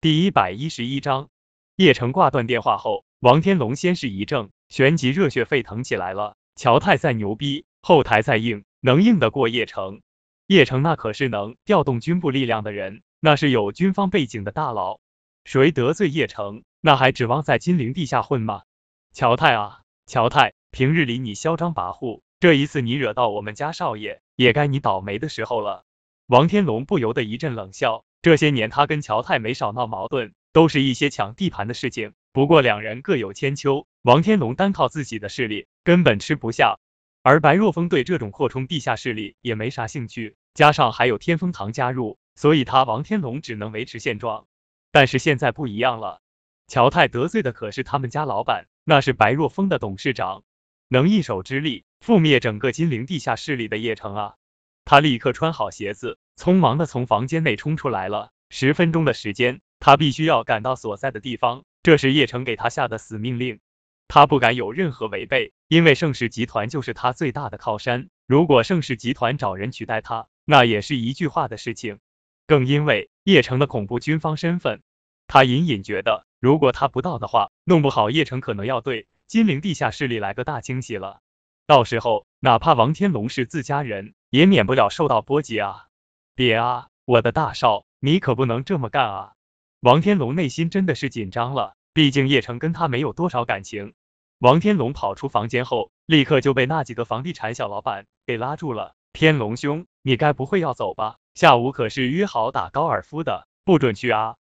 第一百一十一章，叶城挂断电话后，王天龙先是一怔，旋即热血沸腾起来了。乔太再牛逼，后台再硬，能硬得过叶城？叶城那可是能调动军部力量的人，那是有军方背景的大佬。谁得罪叶城，那还指望在金陵地下混吗？乔太啊，乔太，平日里你嚣张跋扈，这一次你惹到我们家少爷，也该你倒霉的时候了。王天龙不由得一阵冷笑。这些年，他跟乔泰没少闹矛盾，都是一些抢地盘的事情。不过两人各有千秋，王天龙单靠自己的势力根本吃不下，而白若风对这种扩充地下势力也没啥兴趣，加上还有天风堂加入，所以他王天龙只能维持现状。但是现在不一样了，乔泰得罪的可是他们家老板，那是白若风的董事长，能一手之力覆灭整个金陵地下势力的叶城啊！他立刻穿好鞋子。匆忙的从房间内冲出来了，十分钟的时间，他必须要赶到所在的地方，这是叶城给他下的死命令，他不敢有任何违背，因为盛世集团就是他最大的靠山，如果盛世集团找人取代他，那也是一句话的事情，更因为叶城的恐怖军方身份，他隐隐觉得，如果他不到的话，弄不好叶城可能要对金陵地下势力来个大清洗了，到时候哪怕王天龙是自家人，也免不了受到波及啊。别啊，我的大少，你可不能这么干啊！王天龙内心真的是紧张了，毕竟叶城跟他没有多少感情。王天龙跑出房间后，立刻就被那几个房地产小老板给拉住了。天龙兄，你该不会要走吧？下午可是约好打高尔夫的，不准去啊！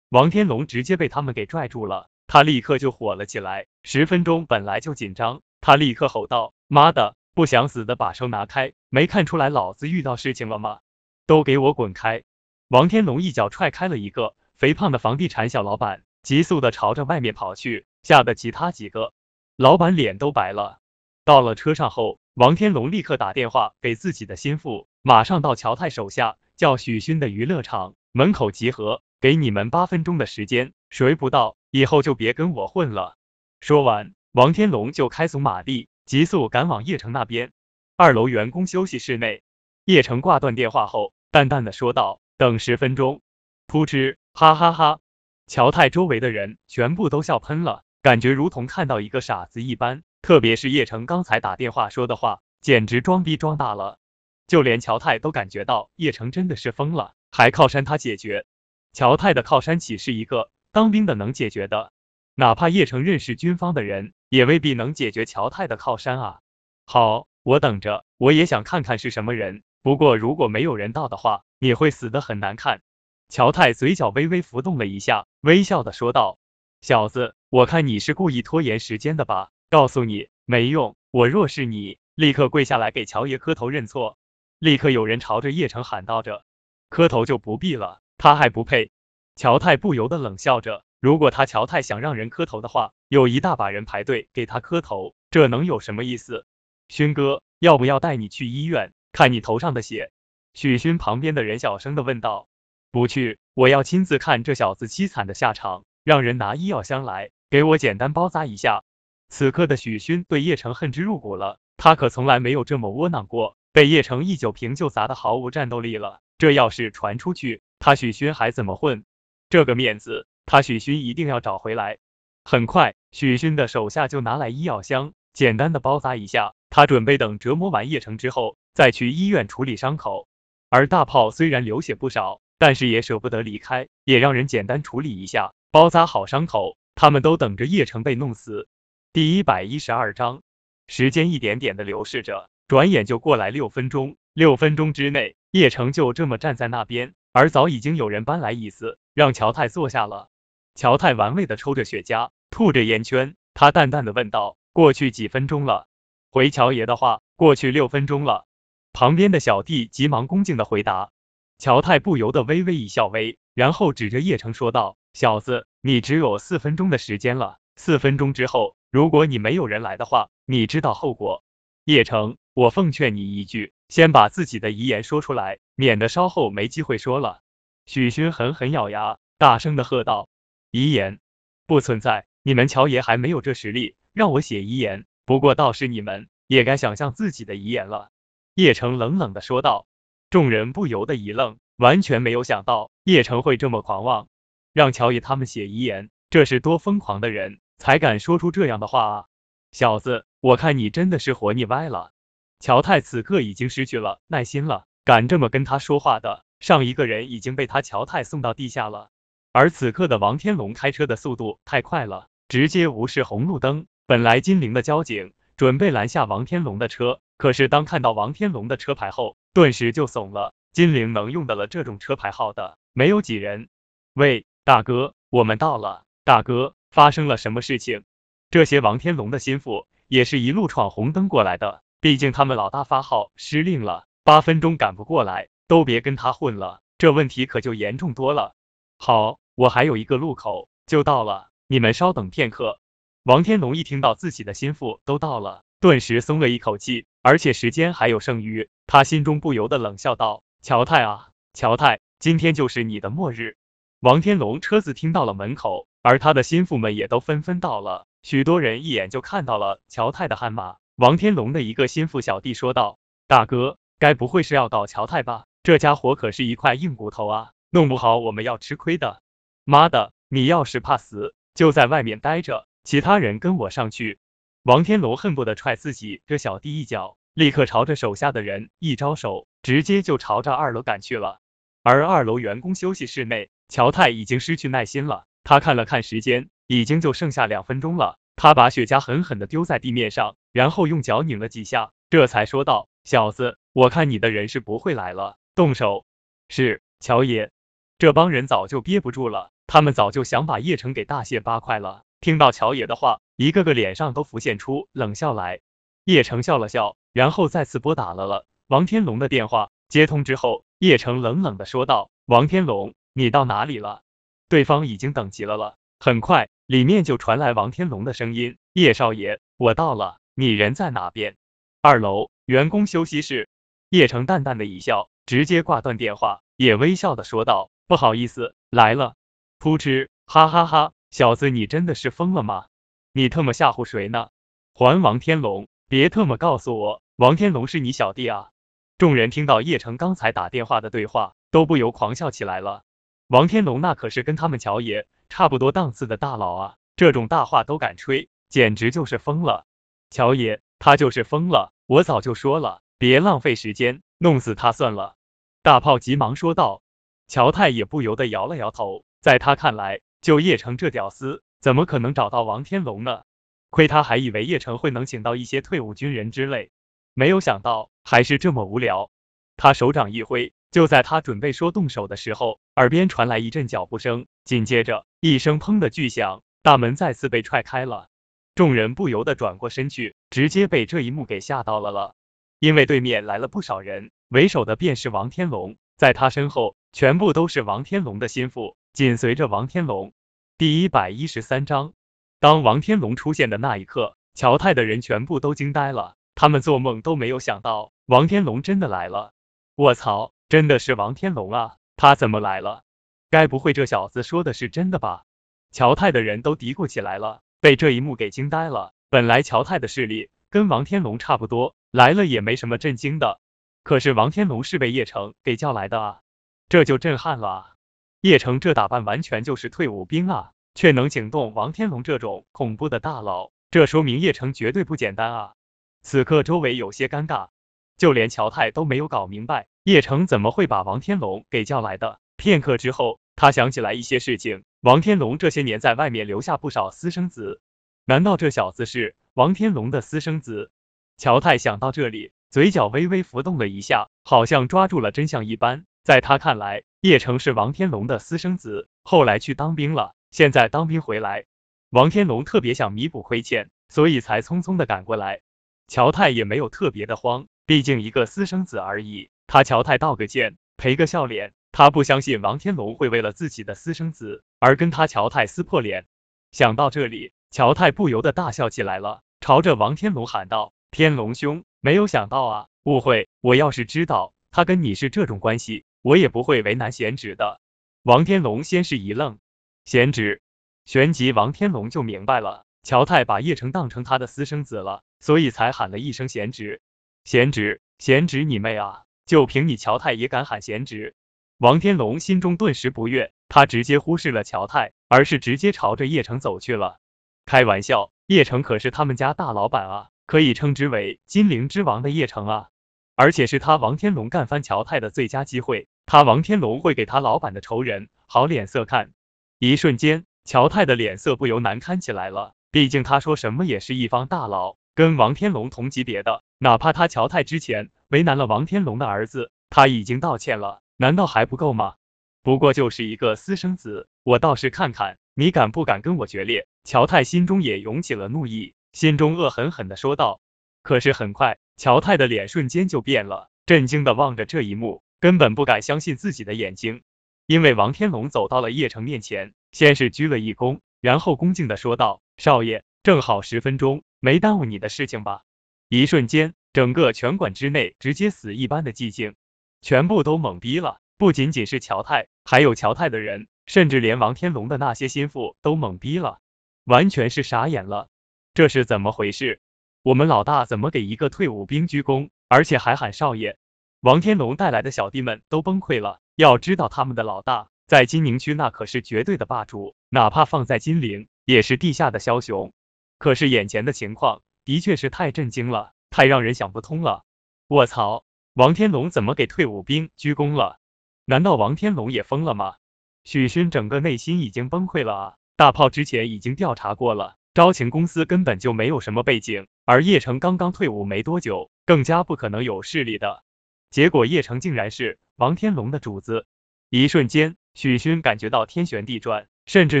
王天龙直接被他们给拽住了，他立刻就火了起来。十分钟本来就紧张，他立刻吼道：“妈的，不想死的把手拿开！没看出来老子遇到事情了吗？”都给我滚开！王天龙一脚踹开了一个肥胖的房地产小老板，急速的朝着外面跑去，吓得其他几个老板脸都白了。到了车上后，王天龙立刻打电话给自己的心腹，马上到乔太手下叫许勋的娱乐场门口集合，给你们八分钟的时间，谁不到，以后就别跟我混了。说完，王天龙就开足马力，急速赶往叶城那边。二楼员工休息室内，叶城挂断电话后。淡淡的说道：“等十分钟。”噗嗤，哈哈哈！乔太周围的人全部都笑喷了，感觉如同看到一个傻子一般。特别是叶城刚才打电话说的话，简直装逼装大了。就连乔太都感觉到叶城真的是疯了，还靠山他解决。乔太的靠山岂是一个当兵的能解决的？哪怕叶城认识军方的人，也未必能解决乔太的靠山啊！好，我等着，我也想看看是什么人。不过，如果没有人到的话，你会死得很难看。乔太嘴角微微浮动了一下，微笑的说道：“小子，我看你是故意拖延时间的吧？告诉你，没用。我若是你，立刻跪下来给乔爷磕头认错。”立刻有人朝着叶城喊道着：“磕头就不必了，他还不配。”乔太不由得冷笑着，如果他乔太想让人磕头的话，有一大把人排队给他磕头，这能有什么意思？勋哥，要不要带你去医院？看你头上的血，许勋旁边的人小声的问道。不去，我要亲自看这小子凄惨的下场。让人拿医药箱来，给我简单包扎一下。此刻的许勋对叶城恨之入骨了，他可从来没有这么窝囊过，被叶城一酒瓶就砸的毫无战斗力了。这要是传出去，他许勋还怎么混？这个面子，他许勋一定要找回来。很快，许勋的手下就拿来医药箱，简单的包扎一下。他准备等折磨完叶城之后。再去医院处理伤口，而大炮虽然流血不少，但是也舍不得离开，也让人简单处理一下，包扎好伤口。他们都等着叶城被弄死。第一百一十二章，时间一点点的流逝着，转眼就过来六分钟。六分钟之内，叶城就这么站在那边，而早已经有人搬来椅子，让乔太坐下了。乔太玩味的抽着雪茄，吐着烟圈，他淡淡的问道：“过去几分钟了？”回乔爷的话，过去六分钟了。旁边的小弟急忙恭敬的回答，乔太不由得微微一笑，微，然后指着叶城说道：“小子，你只有四分钟的时间了，四分钟之后，如果你没有人来的话，你知道后果。叶城，我奉劝你一句，先把自己的遗言说出来，免得稍后没机会说了。”许勋狠狠咬牙，大声的喝道：“遗言不存在，你们乔爷还没有这实力让我写遗言。不过倒是你们也该想象自己的遗言了。”叶城冷冷的说道，众人不由得一愣，完全没有想到叶城会这么狂妄。让乔爷他们写遗言，这是多疯狂的人才敢说出这样的话啊！小子，我看你真的是活腻歪了。乔太此刻已经失去了耐心了，敢这么跟他说话的，上一个人已经被他乔太送到地下了。而此刻的王天龙开车的速度太快了，直接无视红绿灯。本来金陵的交警准备拦下王天龙的车，可是当看到王天龙的车牌后，顿时就怂了。金陵能用得了这种车牌号的，没有几人。喂，大哥，我们到了。大哥，发生了什么事情？这些王天龙的心腹也是一路闯红灯过来的，毕竟他们老大发号施令了，八分钟赶不过来，都别跟他混了，这问题可就严重多了。好，我还有一个路口就到了，你们稍等片刻。王天龙一听到自己的心腹都到了，顿时松了一口气，而且时间还有剩余，他心中不由得冷笑道。乔太啊，乔太，今天就是你的末日！王天龙车子停到了门口，而他的心腹们也都纷纷到了，许多人一眼就看到了乔太的悍马。王天龙的一个心腹小弟说道：“大哥，该不会是要搞乔太吧？这家伙可是一块硬骨头啊，弄不好我们要吃亏的。”妈的，你要是怕死，就在外面待着，其他人跟我上去！王天龙恨不得踹自己这小弟一脚。立刻朝着手下的人一招手，直接就朝着二楼赶去了。而二楼员工休息室内，乔太已经失去耐心了。他看了看时间，已经就剩下两分钟了。他把雪茄狠狠的丢在地面上，然后用脚拧了几下，这才说道：“小子，我看你的人是不会来了，动手。”是，乔爷。这帮人早就憋不住了，他们早就想把叶城给大卸八块了。听到乔爷的话，一个个脸上都浮现出冷笑来。叶城笑了笑。然后再次拨打了了王天龙的电话，接通之后，叶城冷冷的说道：“王天龙，你到哪里了？”对方已经等急了了。很快，里面就传来王天龙的声音：“叶少爷，我到了，你人在哪边？”二楼员工休息室。叶城淡淡的一笑，直接挂断电话，也微笑的说道：“不好意思，来了。”噗嗤，哈哈哈，小子，你真的是疯了吗？你特么吓唬谁呢？还王天龙，别特么告诉我。王天龙是你小弟啊！众人听到叶城刚才打电话的对话，都不由狂笑起来了。王天龙那可是跟他们乔爷差不多档次的大佬啊，这种大话都敢吹，简直就是疯了。乔爷，他就是疯了，我早就说了，别浪费时间，弄死他算了。大炮急忙说道。乔太也不由得摇了摇头，在他看来，就叶城这屌丝，怎么可能找到王天龙呢？亏他还以为叶城会能请到一些退伍军人之类。没有想到还是这么无聊，他手掌一挥，就在他准备说动手的时候，耳边传来一阵脚步声，紧接着一声砰的巨响，大门再次被踹开了，众人不由得转过身去，直接被这一幕给吓到了了，因为对面来了不少人，为首的便是王天龙，在他身后全部都是王天龙的心腹，紧随着王天龙。第一百一十三章，当王天龙出现的那一刻，乔泰的人全部都惊呆了。他们做梦都没有想到，王天龙真的来了！卧槽，真的是王天龙啊！他怎么来了？该不会这小子说的是真的吧？乔泰的人都嘀咕起来了，被这一幕给惊呆了。本来乔泰的势力跟王天龙差不多，来了也没什么震惊的。可是王天龙是被叶城给叫来的啊，这就震撼了啊！叶城这打扮完全就是退伍兵啊，却能请动王天龙这种恐怖的大佬，这说明叶城绝对不简单啊！此刻周围有些尴尬，就连乔太都没有搞明白叶城怎么会把王天龙给叫来的。片刻之后，他想起来一些事情，王天龙这些年在外面留下不少私生子，难道这小子是王天龙的私生子？乔太想到这里，嘴角微微浮动了一下，好像抓住了真相一般。在他看来，叶城是王天龙的私生子，后来去当兵了，现在当兵回来，王天龙特别想弥补亏欠，所以才匆匆的赶过来。乔太也没有特别的慌，毕竟一个私生子而已。他乔太道个歉，赔个笑脸。他不相信王天龙会为了自己的私生子而跟他乔太撕破脸。想到这里，乔太不由得大笑起来了，朝着王天龙喊道：“天龙兄，没有想到啊，误会。我要是知道他跟你是这种关系，我也不会为难贤侄的。”王天龙先是一愣，贤侄，旋即王天龙就明白了，乔太把叶城当成他的私生子了。所以才喊了一声贤侄，贤侄，贤侄你妹啊！就凭你乔太也敢喊贤侄？王天龙心中顿时不悦，他直接忽视了乔太，而是直接朝着叶城走去了。开玩笑，叶城可是他们家大老板啊，可以称之为金陵之王的叶城啊，而且是他王天龙干翻乔太的最佳机会，他王天龙会给他老板的仇人好脸色看。一瞬间，乔泰的脸色不由难看起来了，毕竟他说什么也是一方大佬，跟王天龙同级别的，哪怕他乔泰之前为难了王天龙的儿子，他已经道歉了，难道还不够吗？不过就是一个私生子，我倒是看看你敢不敢跟我决裂。乔泰心中也涌起了怒意，心中恶狠狠的说道。可是很快，乔泰的脸瞬间就变了，震惊的望着这一幕，根本不敢相信自己的眼睛。因为王天龙走到了叶城面前，先是鞠了一躬，然后恭敬的说道：“少爷，正好十分钟，没耽误你的事情吧？”一瞬间，整个拳馆之内直接死一般的寂静，全部都懵逼了。不仅仅是乔太，还有乔太的人，甚至连王天龙的那些心腹都懵逼了。完全是傻眼了，这是怎么回事？我们老大怎么给一个退伍兵鞠躬，而且还喊少爷？王天龙带来的小弟们都崩溃了。要知道，他们的老大在金宁区那可是绝对的霸主，哪怕放在金陵，也是地下的枭雄。可是眼前的情况的确是太震惊了，太让人想不通了。卧槽，王天龙怎么给退伍兵鞠躬了？难道王天龙也疯了吗？许勋整个内心已经崩溃了啊！大炮之前已经调查过了，招情公司根本就没有什么背景，而叶城刚刚退伍没多久，更加不可能有势力的。结果叶城竟然是王天龙的主子，一瞬间，许勋感觉到天旋地转，甚至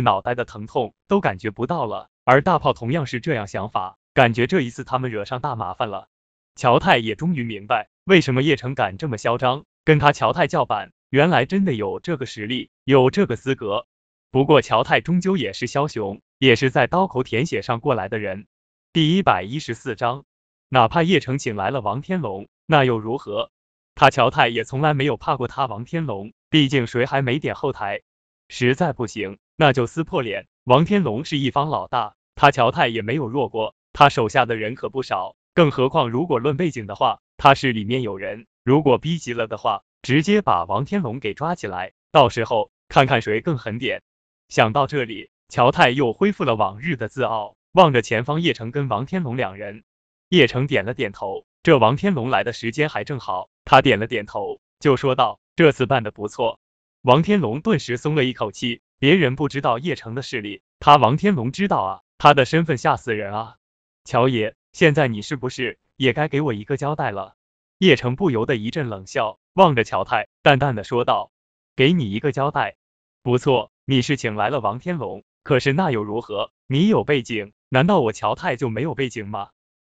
脑袋的疼痛都感觉不到了。而大炮同样是这样想法，感觉这一次他们惹上大麻烦了。乔太也终于明白，为什么叶城敢这么嚣张，跟他乔太叫板，原来真的有这个实力，有这个资格。不过乔太终究也是枭雄，也是在刀口舔血上过来的人。第一百一十四章，哪怕叶城请来了王天龙，那又如何？他乔太也从来没有怕过他王天龙，毕竟谁还没点后台？实在不行，那就撕破脸。王天龙是一方老大，他乔太也没有弱过，他手下的人可不少。更何况如果论背景的话，他是里面有人。如果逼急了的话，直接把王天龙给抓起来，到时候看看谁更狠点。想到这里，乔太又恢复了往日的自傲，望着前方叶城跟王天龙两人。叶城点了点头，这王天龙来的时间还正好，他点了点头，就说道：“这次办的不错。”王天龙顿时松了一口气，别人不知道叶城的势力，他王天龙知道啊，他的身份吓死人啊！乔爷，现在你是不是也该给我一个交代了？叶城不由得一阵冷笑，望着乔太，淡淡的说道：“给你一个交代，不错。”你是请来了王天龙，可是那又如何？你有背景，难道我乔太就没有背景吗？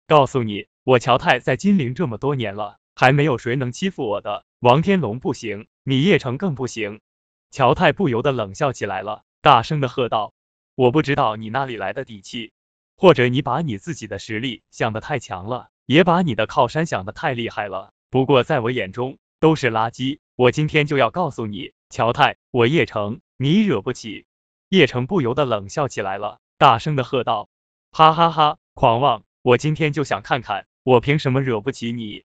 告诉你，我乔太在金陵这么多年了，还没有谁能欺负我的。王天龙不行，你叶城更不行。乔泰不由得冷笑起来了，大声的喝道：“我不知道你哪里来的底气，或者你把你自己的实力想得太强了，也把你的靠山想得太厉害了。不过在我眼中都是垃圾。我今天就要告诉你，乔泰，我叶城。”你惹不起，叶城不由得冷笑起来了，大声的喝道：“哈哈哈，狂妄！我今天就想看看，我凭什么惹不起你？”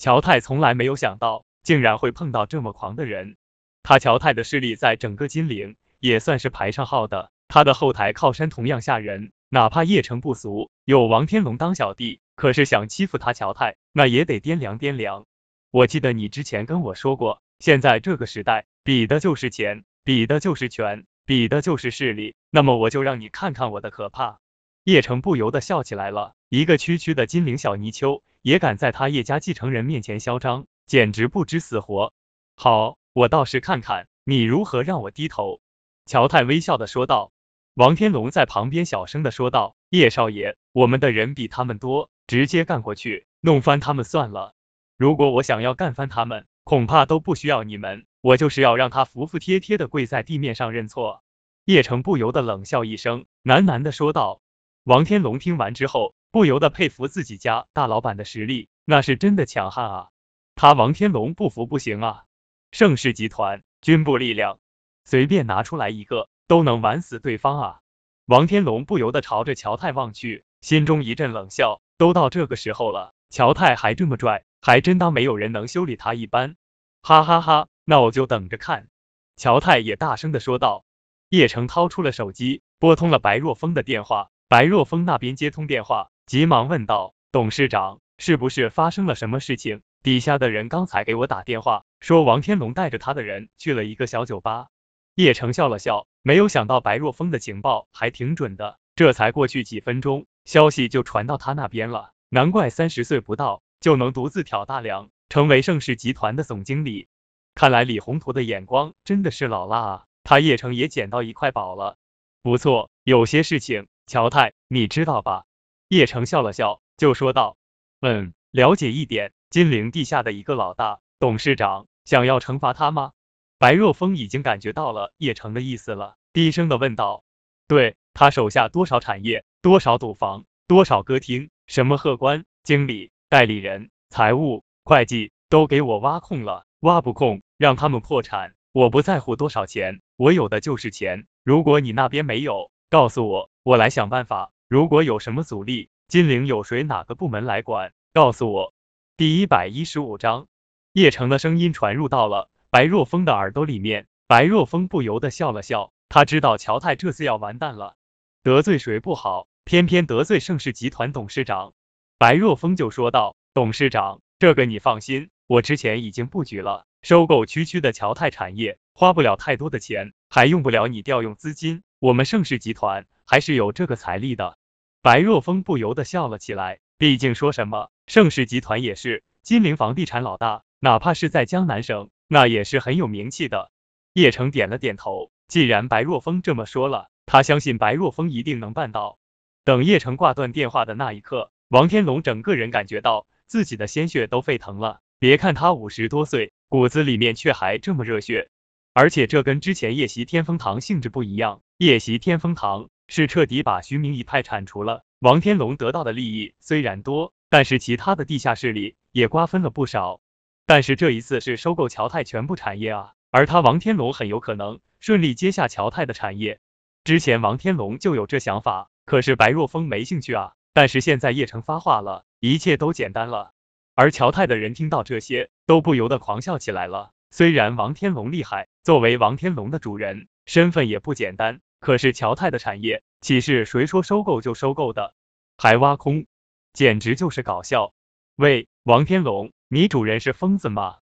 乔泰从来没有想到，竟然会碰到这么狂的人。他乔泰的势力在整个金陵也算是排上号的，他的后台靠山同样吓人。哪怕叶城不俗，有王天龙当小弟，可是想欺负他乔泰，那也得掂量掂量。我记得你之前跟我说过，现在这个时代比的就是钱。比的就是权，比的就是势力，那么我就让你看看我的可怕。叶城不由得笑起来了，一个区区的金陵小泥鳅，也敢在他叶家继承人面前嚣张，简直不知死活。好，我倒是看看你如何让我低头。乔太微笑的说道。王天龙在旁边小声的说道：叶少爷，我们的人比他们多，直接干过去，弄翻他们算了。如果我想要干翻他们，恐怕都不需要你们。我就是要让他服服帖帖的跪在地面上认错。叶城不由得冷笑一声，喃喃的说道。王天龙听完之后，不由得佩服自己家大老板的实力，那是真的强悍啊！他王天龙不服不行啊！盛世集团军部力量，随便拿出来一个，都能玩死对方啊！王天龙不由得朝着乔太望去，心中一阵冷笑。都到这个时候了，乔太还这么拽，还真当没有人能修理他一般。哈哈哈！那我就等着看。乔太也大声的说道。叶城掏出了手机，拨通了白若风的电话。白若风那边接通电话，急忙问道：“董事长，是不是发生了什么事情？底下的人刚才给我打电话，说王天龙带着他的人去了一个小酒吧。”叶城笑了笑，没有想到白若风的情报还挺准的，这才过去几分钟，消息就传到他那边了。难怪三十岁不到就能独自挑大梁，成为盛世集团的总经理。看来李宏图的眼光真的是老辣啊！他叶城也捡到一块宝了。不错，有些事情，乔太，你知道吧？叶城笑了笑，就说道：“嗯，了解一点。金陵地下的一个老大，董事长想要惩罚他吗？”白若风已经感觉到了叶城的意思了，低声的问道：“对他手下多少产业，多少赌房，多少歌厅，什么客官、经理、代理人、财务、会计，都给我挖空了，挖不空，让他们破产。我不在乎多少钱。”我有的就是钱，如果你那边没有，告诉我，我来想办法。如果有什么阻力，金陵有谁哪个部门来管，告诉我。第一百一十五章，叶城的声音传入到了白若风的耳朵里面，白若风不由得笑了笑，他知道乔泰这次要完蛋了，得罪谁不好，偏偏得罪盛世集团董事长。白若风就说道：“董事长，这个你放心，我之前已经布局了，收购区区的乔泰产业。”花不了太多的钱，还用不了你调用资金，我们盛世集团还是有这个财力的。白若风不由得笑了起来，毕竟说什么盛世集团也是金陵房地产老大，哪怕是在江南省，那也是很有名气的。叶城点了点头，既然白若风这么说了，他相信白若风一定能办到。等叶城挂断电话的那一刻，王天龙整个人感觉到自己的鲜血都沸腾了。别看他五十多岁，骨子里面却还这么热血。而且这跟之前夜袭天风堂性质不一样，夜袭天风堂是彻底把徐明一派铲除了。王天龙得到的利益虽然多，但是其他的地下势力也瓜分了不少。但是这一次是收购乔泰全部产业啊，而他王天龙很有可能顺利接下乔泰的产业。之前王天龙就有这想法，可是白若风没兴趣啊。但是现在叶城发话了，一切都简单了。而乔泰的人听到这些，都不由得狂笑起来了。虽然王天龙厉害，作为王天龙的主人，身份也不简单，可是乔泰的产业岂是谁说收购就收购的？还挖空，简直就是搞笑！喂，王天龙，你主人是疯子吗？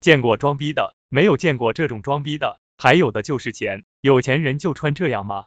见过装逼的，没有见过这种装逼的，还有的就是钱，有钱人就穿这样吗？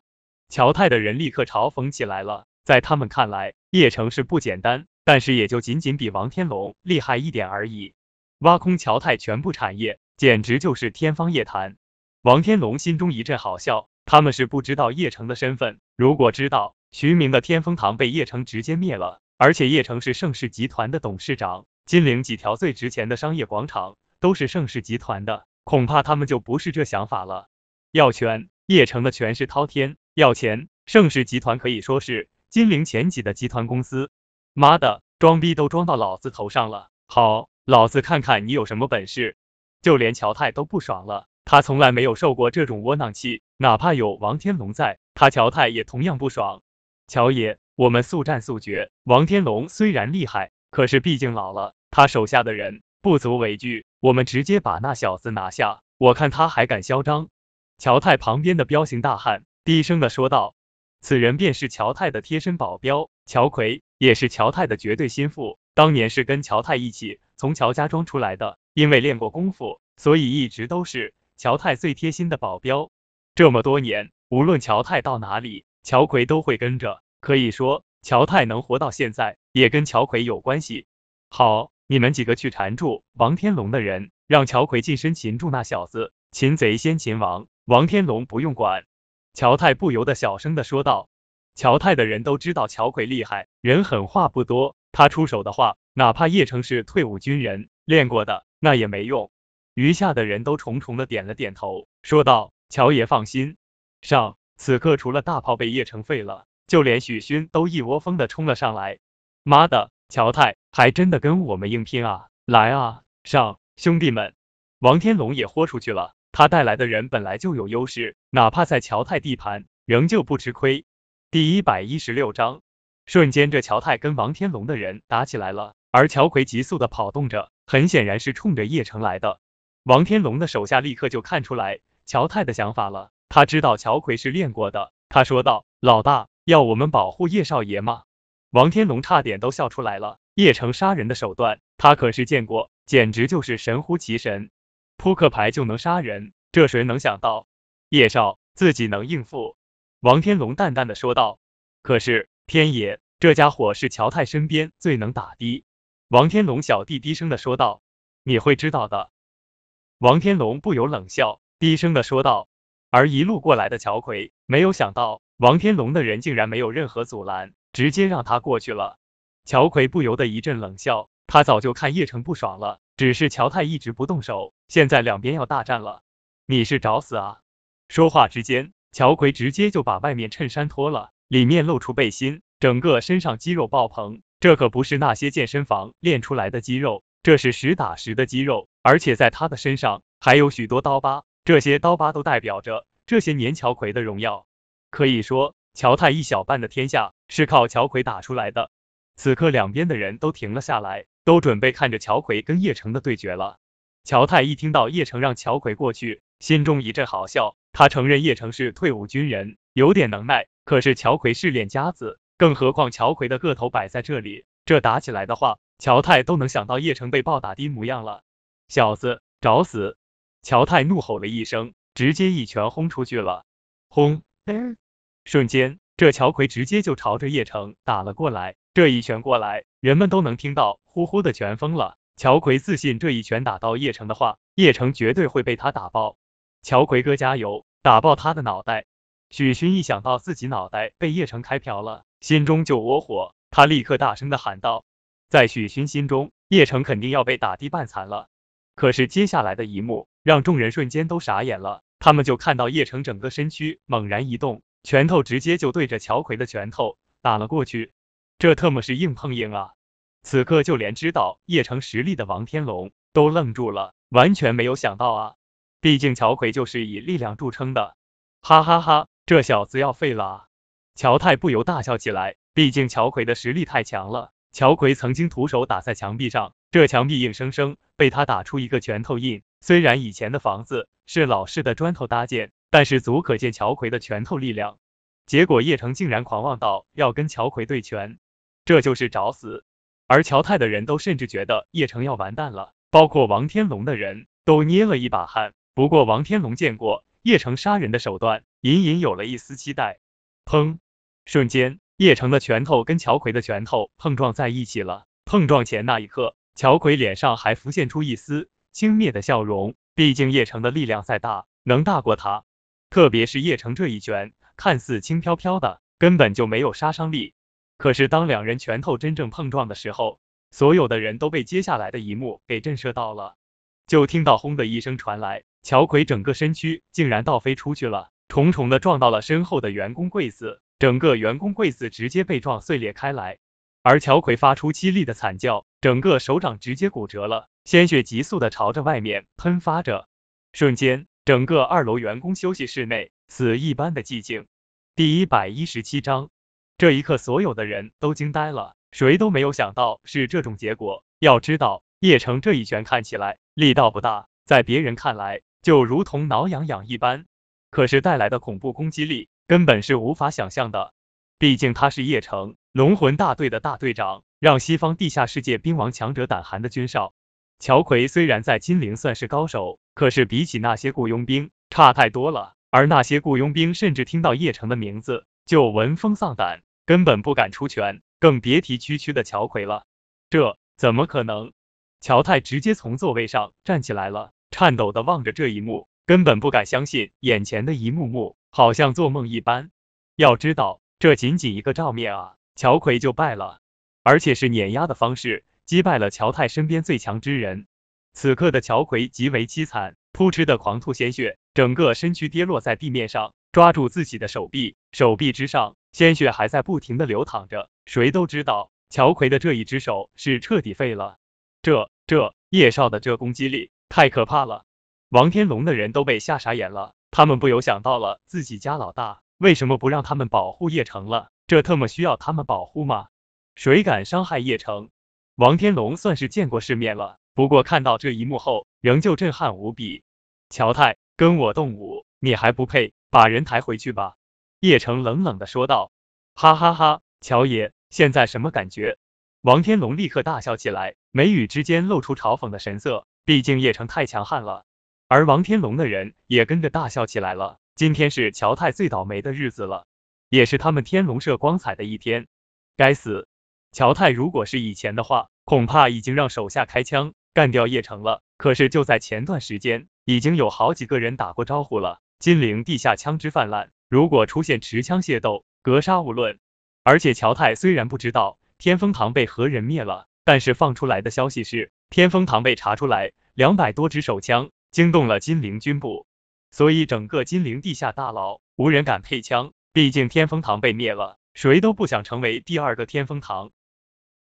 乔泰的人立刻嘲讽起来了，在他们看来，叶城是不简单，但是也就仅仅比王天龙厉害一点而已。挖空乔泰全部产业。简直就是天方夜谭！王天龙心中一阵好笑，他们是不知道叶城的身份，如果知道徐明的天风堂被叶城直接灭了，而且叶城是盛世集团的董事长，金陵几条最值钱的商业广场都是盛世集团的，恐怕他们就不是这想法了。要权，叶城的权势滔天；要钱，盛世集团可以说是金陵前几的集团公司。妈的，装逼都装到老子头上了！好，老子看看你有什么本事！就连乔太都不爽了，他从来没有受过这种窝囊气，哪怕有王天龙在，他乔太也同样不爽。乔爷，我们速战速决。王天龙虽然厉害，可是毕竟老了，他手下的人不足为惧，我们直接把那小子拿下，我看他还敢嚣张。乔太旁边的彪形大汉低声的说道，此人便是乔太的贴身保镖乔奎，也是乔太的绝对心腹，当年是跟乔太一起从乔家庄出来的。因为练过功夫，所以一直都是乔太最贴心的保镖。这么多年，无论乔太到哪里，乔奎都会跟着。可以说，乔太能活到现在，也跟乔奎有关系。好，你们几个去缠住王天龙的人，让乔奎近身擒住那小子。擒贼先擒王，王天龙不用管。乔太不由得小声的说道。乔太的人都知道乔奎厉害，人狠话不多，他出手的话，哪怕叶城是退伍军人，练过的。那也没用，余下的人都重重的点了点头，说道：“乔爷放心上。”此刻除了大炮被叶城废了，就连许勋都一窝蜂的冲了上来。妈的，乔太还真的跟我们硬拼啊！来啊，上，兄弟们！王天龙也豁出去了，他带来的人本来就有优势，哪怕在乔太地盘，仍旧不吃亏。第一百一十六章，瞬间这乔太跟王天龙的人打起来了，而乔奎急速的跑动着。很显然是冲着叶城来的。王天龙的手下立刻就看出来乔泰的想法了，他知道乔奎是练过的，他说道：“老大，要我们保护叶少爷吗？”王天龙差点都笑出来了，叶城杀人的手段，他可是见过，简直就是神乎其神，扑克牌就能杀人，这谁能想到？叶少自己能应付？王天龙淡淡的说道。可是天爷，这家伙是乔泰身边最能打的。王天龙小弟低声的说道：“你会知道的。”王天龙不由冷笑，低声的说道。而一路过来的乔奎没有想到，王天龙的人竟然没有任何阻拦，直接让他过去了。乔奎不由得一阵冷笑，他早就看叶城不爽了，只是乔太一直不动手，现在两边要大战了，你是找死啊！说话之间，乔奎直接就把外面衬衫脱了，里面露出背心，整个身上肌肉爆棚，这可不是那些健身房练出来的肌肉，这是实打实的肌肉。而且在他的身上还有许多刀疤，这些刀疤都代表着这些年乔奎的荣耀。可以说，乔泰一小半的天下是靠乔奎打出来的。此刻，两边的人都停了下来，都准备看着乔奎跟叶城的对决了。乔泰一听到叶城让乔奎过去，心中一阵好笑。他承认叶城是退伍军人，有点能耐，可是乔奎是练家子，更何况乔奎的个头摆在这里，这打起来的话，乔泰都能想到叶城被暴打的模样了。小子，找死！乔泰怒吼了一声，直接一拳轰出去了。轰！瞬间，这乔奎直接就朝着叶城打了过来。这一拳过来，人们都能听到呼呼的拳风了。乔奎自信，这一拳打到叶城的话，叶城绝对会被他打爆。乔奎哥加油，打爆他的脑袋！许勋一想到自己脑袋被叶城开瓢了，心中就窝火，他立刻大声的喊道：“在许勋心中，叶城肯定要被打的半残了。”可是接下来的一幕让众人瞬间都傻眼了，他们就看到叶城整个身躯猛然一动，拳头直接就对着乔奎的拳头打了过去，这特么是硬碰硬啊！此刻就连知道叶城实力的王天龙都愣住了，完全没有想到啊！毕竟乔奎就是以力量著称的，哈哈哈，这小子要废了！啊！乔太不由大笑起来，毕竟乔奎的实力太强了。乔奎曾经徒手打在墙壁上，这墙壁硬生生被他打出一个拳头印。虽然以前的房子是老式的砖头搭建，但是足可见乔奎的拳头力量。结果叶城竟然狂妄到要跟乔奎对拳，这就是找死。而乔泰的人都甚至觉得叶城要完蛋了，包括王天龙的人都捏了一把汗。不过王天龙见过叶城杀人的手段，隐隐有了一丝期待。砰！瞬间。叶城的拳头跟乔奎的拳头碰撞在一起了。碰撞前那一刻，乔奎脸上还浮现出一丝轻蔑的笑容。毕竟叶城的力量再大，能大过他？特别是叶城这一拳，看似轻飘飘的，根本就没有杀伤力。可是当两人拳头真正碰撞的时候，所有的人都被接下来的一幕给震慑到了。就听到轰的一声传来，乔奎整个身躯竟然倒飞出去了，重重的撞到了身后的员工柜子。整个员工柜子直接被撞碎裂开来，而乔奎发出凄厉的惨叫，整个手掌直接骨折了，鲜血急速的朝着外面喷发着。瞬间，整个二楼员工休息室内死一般的寂静。第一百一十七章，这一刻所有的人都惊呆了，谁都没有想到是这种结果。要知道，叶城这一拳看起来力道不大，在别人看来就如同挠痒痒一般，可是带来的恐怖攻击力。根本是无法想象的，毕竟他是叶城龙魂大队的大队长，让西方地下世界兵王强者胆寒的军少。乔奎虽然在金陵算是高手，可是比起那些雇佣兵差太多了。而那些雇佣兵甚至听到叶城的名字就闻风丧胆，根本不敢出拳，更别提区区的乔奎了。这怎么可能？乔太直接从座位上站起来了，颤抖的望着这一幕，根本不敢相信眼前的一幕幕。好像做梦一般。要知道，这仅仅一个照面啊，乔奎就败了，而且是碾压的方式击败了乔太身边最强之人。此刻的乔奎极为凄惨，扑哧的狂吐鲜血，整个身躯跌落在地面上，抓住自己的手臂，手臂之上鲜血还在不停的流淌着。谁都知道，乔奎的这一只手是彻底废了。这这叶少的这攻击力太可怕了，王天龙的人都被吓傻眼了。他们不由想到了自己家老大为什么不让他们保护叶城了？这特么需要他们保护吗？谁敢伤害叶城？王天龙算是见过世面了，不过看到这一幕后，仍旧震撼无比。乔太，跟我动武，你还不配？把人抬回去吧。叶城冷冷的说道。哈哈哈，乔爷，现在什么感觉？王天龙立刻大笑起来，眉宇之间露出嘲讽的神色。毕竟叶城太强悍了，而王天龙的人也跟着大笑起来了。今天是乔太最倒霉的日子了，也是他们天龙社光彩的一天。该死！乔太如果是以前的话，恐怕已经让手下开枪干掉叶城了。可是就在前段时间，已经有好几个人打过招呼了。金陵地下枪支泛滥，如果出现持枪械斗，格杀勿论。而且乔太虽然不知道天风堂被何人灭了，但是放出来的消息是天风堂被查出来两百多支手枪，惊动了金陵军部。所以整个金陵地下大牢无人敢配枪，毕竟天风堂被灭了，谁都不想成为第二个天风堂。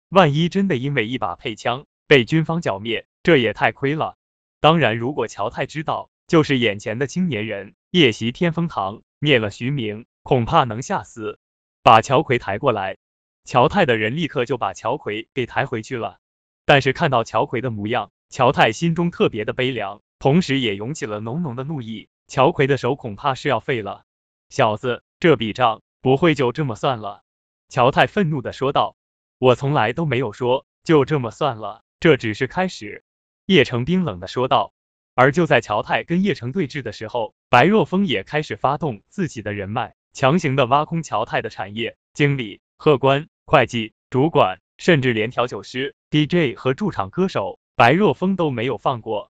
万一真的因为一把配枪被军方剿灭，这也太亏了。当然，如果乔太知道就是眼前的青年人夜袭天风堂灭了徐明，恐怕能吓死。把乔奎抬过来，乔太的人立刻就把乔奎给抬回去了。但是看到乔奎的模样，乔太心中特别的悲凉。同时也涌起了浓浓的怒意，乔奎的手恐怕是要废了。小子，这笔账不会就这么算了？乔太愤怒的说道。我从来都没有说就这么算了，这只是开始。叶城冰冷的说道。而就在乔太跟叶城对峙的时候，白若风也开始发动自己的人脉，强行的挖空乔太的产业，经理、客官、会计、主管，甚至连调酒师、DJ 和驻场歌手，白若风都没有放过。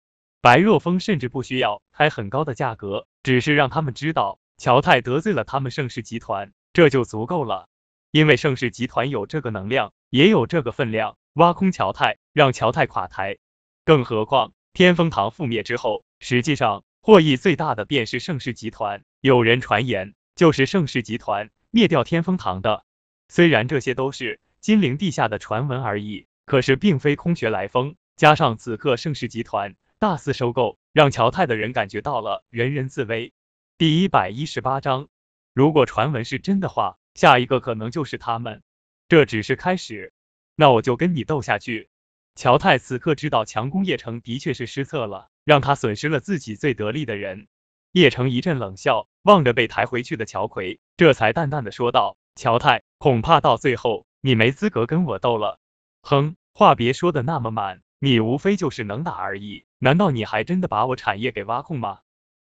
白若风甚至不需要开很高的价格，只是让他们知道乔泰得罪了他们盛世集团，这就足够了。因为盛世集团有这个能量，也有这个分量，挖空乔泰，让乔泰垮台。更何况天风堂覆灭之后，实际上获益最大的便是盛世集团。有人传言，就是盛世集团灭掉天风堂的。虽然这些都是金陵地下的传闻而已，可是并非空穴来风。加上此刻盛世集团。大肆收购，让乔泰的人感觉到了人人自危。第一百一十八章，如果传闻是真的话，下一个可能就是他们。这只是开始，那我就跟你斗下去。乔泰此刻知道强攻叶城的确是失策了，让他损失了自己最得力的人。叶城一阵冷笑，望着被抬回去的乔奎，这才淡淡的说道：“乔泰，恐怕到最后你没资格跟我斗了。”哼，话别说的那么满。你无非就是能打而已，难道你还真的把我产业给挖空吗？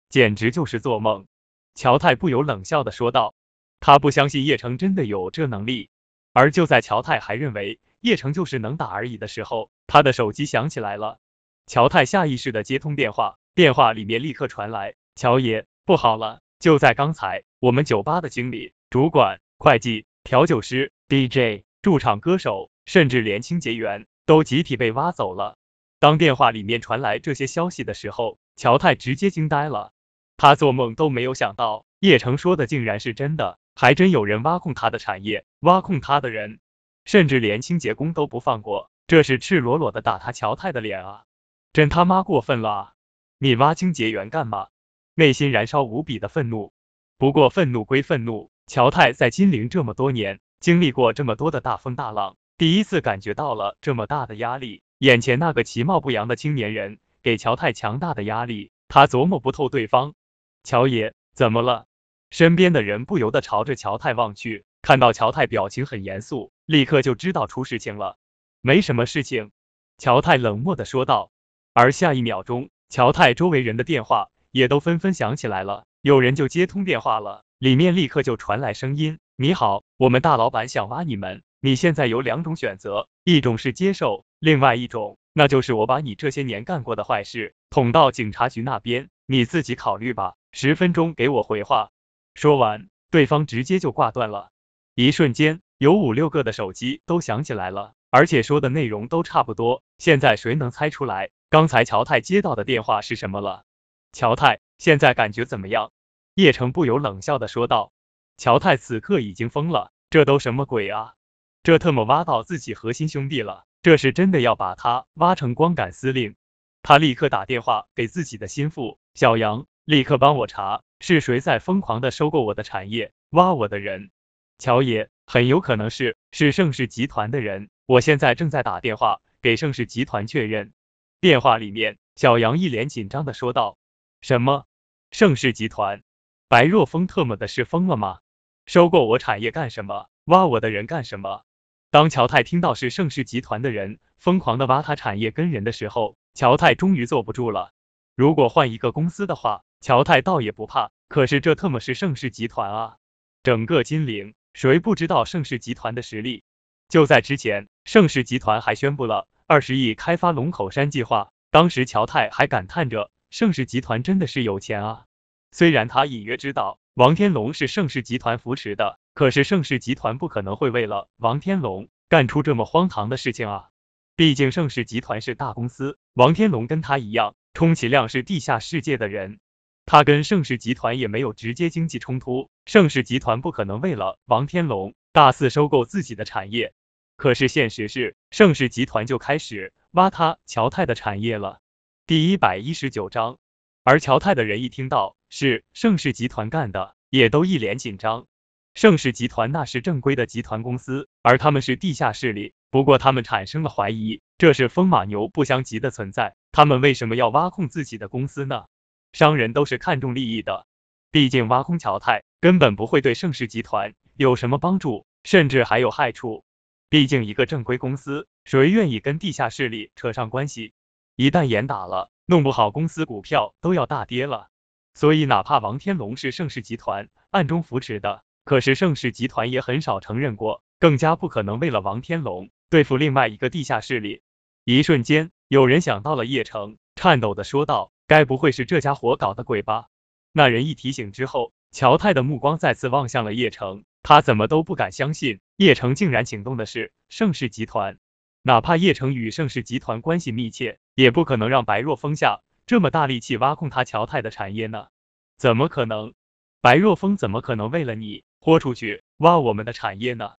简直就是做梦！乔太不由冷笑的说道。他不相信叶城真的有这能力。而就在乔太还认为叶城就是能打而已的时候，他的手机响起来了。乔太下意识的接通电话，电话里面立刻传来：“乔爷，不好了！就在刚才，我们酒吧的经理、主管、会计、调酒师、DJ、驻场歌手，甚至连清洁员。”都集体被挖走了。当电话里面传来这些消息的时候，乔泰直接惊呆了。他做梦都没有想到，叶城说的竟然是真的，还真有人挖空他的产业，挖空他的人，甚至连清洁工都不放过，这是赤裸裸的打他乔泰的脸啊！真他妈过分了啊！你挖清洁员干嘛？内心燃烧无比的愤怒。不过愤怒归愤怒，乔泰在金陵这么多年，经历过这么多的大风大浪。第一次感觉到了这么大的压力，眼前那个其貌不扬的青年人给乔太强大的压力，他琢磨不透对方。乔爷，怎么了？身边的人不由得朝着乔太望去，看到乔太表情很严肃，立刻就知道出事情了。没什么事情，乔太冷漠的说道。而下一秒钟，乔太周围人的电话也都纷纷响起来了，有人就接通电话了，里面立刻就传来声音：“你好，我们大老板想挖你们。”你现在有两种选择，一种是接受，另外一种，那就是我把你这些年干过的坏事捅到警察局那边，你自己考虑吧。十分钟给我回话。说完，对方直接就挂断了。一瞬间，有五六个的手机都响起来了，而且说的内容都差不多。现在谁能猜出来刚才乔太接到的电话是什么了？乔太，现在感觉怎么样？叶城不由冷笑的说道。乔太此刻已经疯了，这都什么鬼啊？这特么挖到自己核心兄弟了，这是真的要把他挖成光杆司令。他立刻打电话给自己的心腹小杨，立刻帮我查是谁在疯狂的收购我的产业，挖我的人。乔爷，很有可能是是盛世集团的人，我现在正在打电话给盛世集团确认。电话里面，小杨一脸紧张的说道：“什么？盛世集团？白若风特么的是疯了吗？收购我产业干什么？挖我的人干什么？”当乔泰听到是盛世集团的人疯狂的挖他产业跟人的时候，乔泰终于坐不住了。如果换一个公司的话，乔泰倒也不怕，可是这特么是盛世集团啊！整个金陵，谁不知道盛世集团的实力？就在之前，盛世集团还宣布了二十亿开发龙口山计划，当时乔泰还感叹着，盛世集团真的是有钱啊！虽然他隐约知道王天龙是盛世集团扶持的。可是盛世集团不可能会为了王天龙干出这么荒唐的事情啊！毕竟盛世集团是大公司，王天龙跟他一样，充其量是地下世界的人，他跟盛世集团也没有直接经济冲突，盛世集团不可能为了王天龙大肆收购自己的产业。可是现实是，盛世集团就开始挖他乔泰的产业了。第一百一十九章，而乔泰的人一听到是盛世集团干的，也都一脸紧张。盛世集团那是正规的集团公司，而他们是地下势力。不过他们产生了怀疑，这是风马牛不相及的存在。他们为什么要挖空自己的公司呢？商人都是看重利益的，毕竟挖空乔泰根本不会对盛世集团有什么帮助，甚至还有害处。毕竟一个正规公司，谁愿意跟地下势力扯上关系？一旦严打了，弄不好公司股票都要大跌了。所以哪怕王天龙是盛世集团暗中扶持的。可是盛世集团也很少承认过，更加不可能为了王天龙对付另外一个地下势力。一瞬间，有人想到了叶城，颤抖的说道：“该不会是这家伙搞的鬼吧？”那人一提醒之后，乔泰的目光再次望向了叶城，他怎么都不敢相信，叶城竟然请动的是盛世集团。哪怕叶城与盛世集团关系密切，也不可能让白若风下这么大力气挖空他乔太的产业呢？怎么可能？白若风怎么可能为了你？豁出去挖我们的产业呢？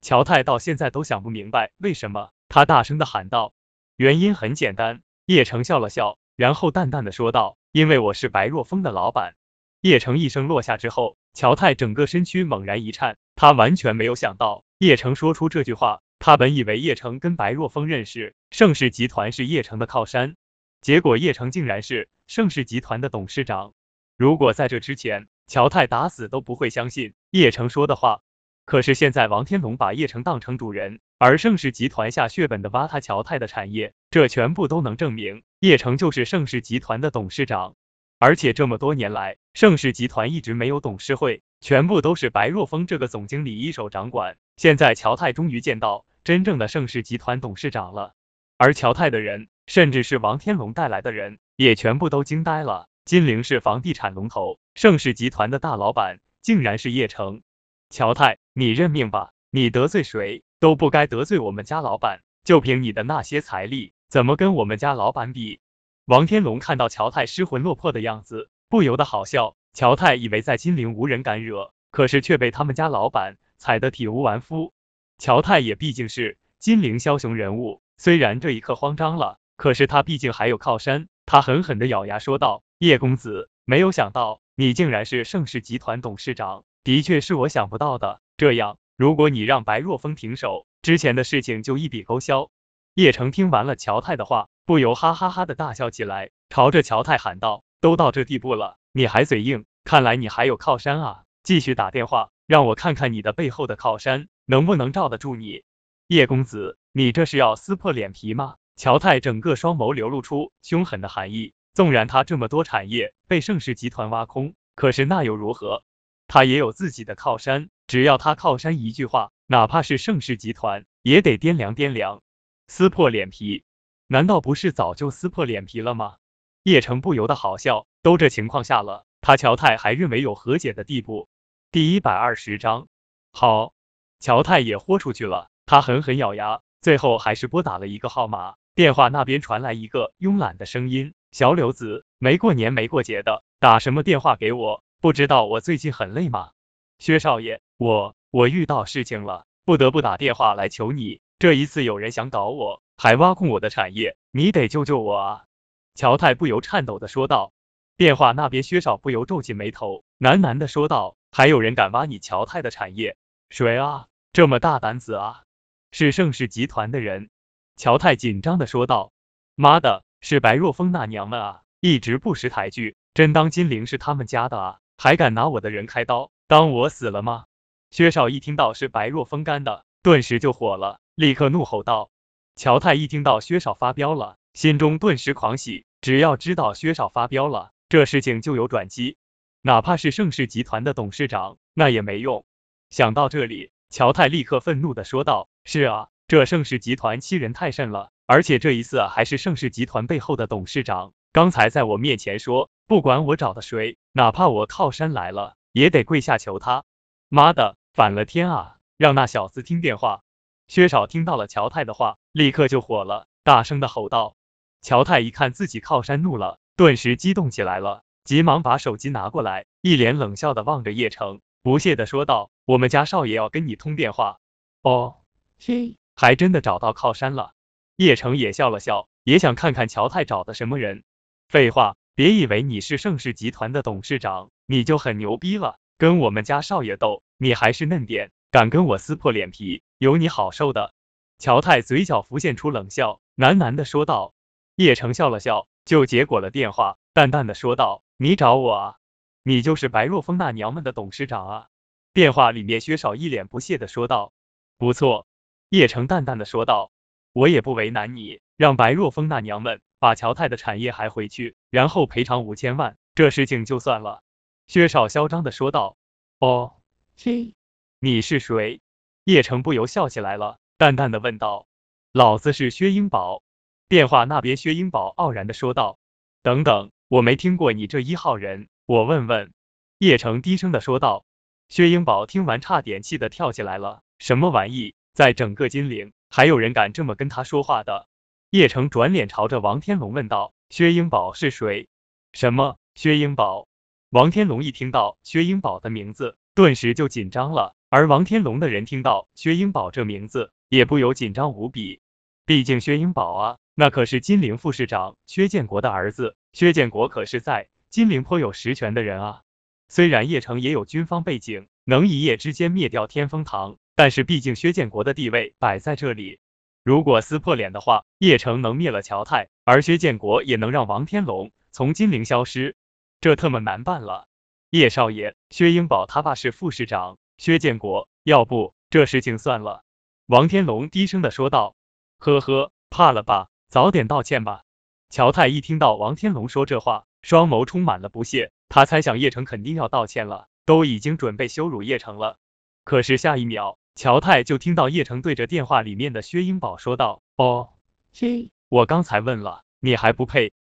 乔太到现在都想不明白为什么，他大声的喊道：“原因很简单。”叶城笑了笑，然后淡淡的说道：“因为我是白若风的老板。”叶城一声落下之后，乔太整个身躯猛然一颤，他完全没有想到叶城说出这句话。他本以为叶城跟白若风认识，盛世集团是叶城的靠山，结果叶城竟然是盛世集团的董事长。如果在这之前，乔泰打死都不会相信叶城说的话，可是现在王天龙把叶城当成主人，而盛世集团下血本的挖他乔泰的产业，这全部都能证明叶城就是盛世集团的董事长。而且这么多年来，盛世集团一直没有董事会，全部都是白若风这个总经理一手掌管。现在乔泰终于见到真正的盛世集团董事长了，而乔泰的人，甚至是王天龙带来的人，也全部都惊呆了。金陵市房地产龙头盛世集团的大老板竟然是叶城，乔太，你认命吧，你得罪谁都不该得罪我们家老板，就凭你的那些财力，怎么跟我们家老板比？王天龙看到乔太失魂落魄的样子，不由得好笑。乔太以为在金陵无人敢惹，可是却被他们家老板踩得体无完肤。乔太也毕竟是金陵枭雄人物，虽然这一刻慌张了，可是他毕竟还有靠山。他狠狠的咬牙说道。叶公子，没有想到你竟然是盛世集团董事长，的确是我想不到的。这样，如果你让白若风停手，之前的事情就一笔勾销。叶城听完了乔太的话，不由哈哈哈的大笑起来，朝着乔太喊道：“都到这地步了，你还嘴硬？看来你还有靠山啊！继续打电话，让我看看你的背后的靠山能不能罩得住你。”叶公子，你这是要撕破脸皮吗？乔太整个双眸流露出凶狠的寒意。纵然他这么多产业被盛世集团挖空，可是那又如何？他也有自己的靠山，只要他靠山一句话，哪怕是盛世集团也得掂量掂量。撕破脸皮？难道不是早就撕破脸皮了吗？叶城不由得好笑，都这情况下了，他乔太还认为有和解的地步？第一百二十章，好，乔太也豁出去了，他狠狠咬牙，最后还是拨打了一个号码，电话那边传来一个慵懒的声音。小柳子，没过年没过节的，打什么电话给我？不知道我最近很累吗？薛少爷，我我遇到事情了，不得不打电话来求你。这一次有人想搞我，还挖空我的产业，你得救救我啊！乔太不由颤抖的说道。电话那边，薛少不由皱起眉头，喃喃的说道：还有人敢挖你乔太的产业？谁啊？这么大胆子啊？是盛世集团的人。乔太紧张的说道。妈的！是白若风那娘们啊，一直不识抬举，真当金陵是他们家的啊，还敢拿我的人开刀，当我死了吗？薛少一听到是白若风干的，顿时就火了，立刻怒吼道。乔太一听到薛少发飙了，心中顿时狂喜，只要知道薛少发飙了，这事情就有转机，哪怕是盛世集团的董事长，那也没用。想到这里，乔太立刻愤怒的说道：“是啊。”这盛世集团欺人太甚了，而且这一次还是盛世集团背后的董事长。刚才在我面前说，不管我找的谁，哪怕我靠山来了，也得跪下求他。妈的，反了天啊！让那小子听电话。薛少听到了乔太的话，立刻就火了，大声的吼道。乔太一看自己靠山怒了，顿时激动起来了，急忙把手机拿过来，一脸冷笑的望着叶城，不屑的说道：“我们家少爷要跟你通电话。”哦，嘿。还真的找到靠山了，叶城也笑了笑，也想看看乔太找的什么人。废话，别以为你是盛世集团的董事长，你就很牛逼了，跟我们家少爷斗，你还是嫩点，敢跟我撕破脸皮，有你好受的。乔太嘴角浮现出冷笑，喃喃的说道。叶城笑了笑，就结果了电话，淡淡的说道：“你找我啊？你就是白若风那娘们的董事长啊？”电话里面薛少一脸不屑的说道：“不错。”叶城淡淡的说道：“我也不为难你，让白若风那娘们把乔泰的产业还回去，然后赔偿五千万，这事情就算了。”薛少嚣张的说道：“哦，嘿，你是谁？”叶城不由笑起来了，淡淡的问道：“老子是薛英宝。”电话那边，薛英宝傲然的说道：“等等，我没听过你这一号人，我问问。”叶城低声的说道。薛英宝听完，差点气得跳起来了，什么玩意？在整个金陵，还有人敢这么跟他说话的？叶城转脸朝着王天龙问道：“薛英宝是谁？”什么？薛英宝？王天龙一听到薛英宝的名字，顿时就紧张了。而王天龙的人听到薛英宝这名字，也不由紧张无比。毕竟薛英宝啊，那可是金陵副市长薛建国的儿子，薛建国可是在金陵颇有实权的人啊。虽然叶城也有军方背景，能一夜之间灭掉天风堂。但是毕竟薛建国的地位摆在这里，如果撕破脸的话，叶城能灭了乔泰，而薛建国也能让王天龙从金陵消失，这特么难办了。叶少爷，薛英宝他爸是副市长，薛建国，要不这事情算了。王天龙低声的说道。呵呵，怕了吧，早点道歉吧。乔太一听到王天龙说这话，双眸充满了不屑，他猜想叶城肯定要道歉了，都已经准备羞辱叶城了。可是下一秒。乔太就听到叶城对着电话里面的薛英宝说道：“哦，嘿，我刚才问了，你还不配，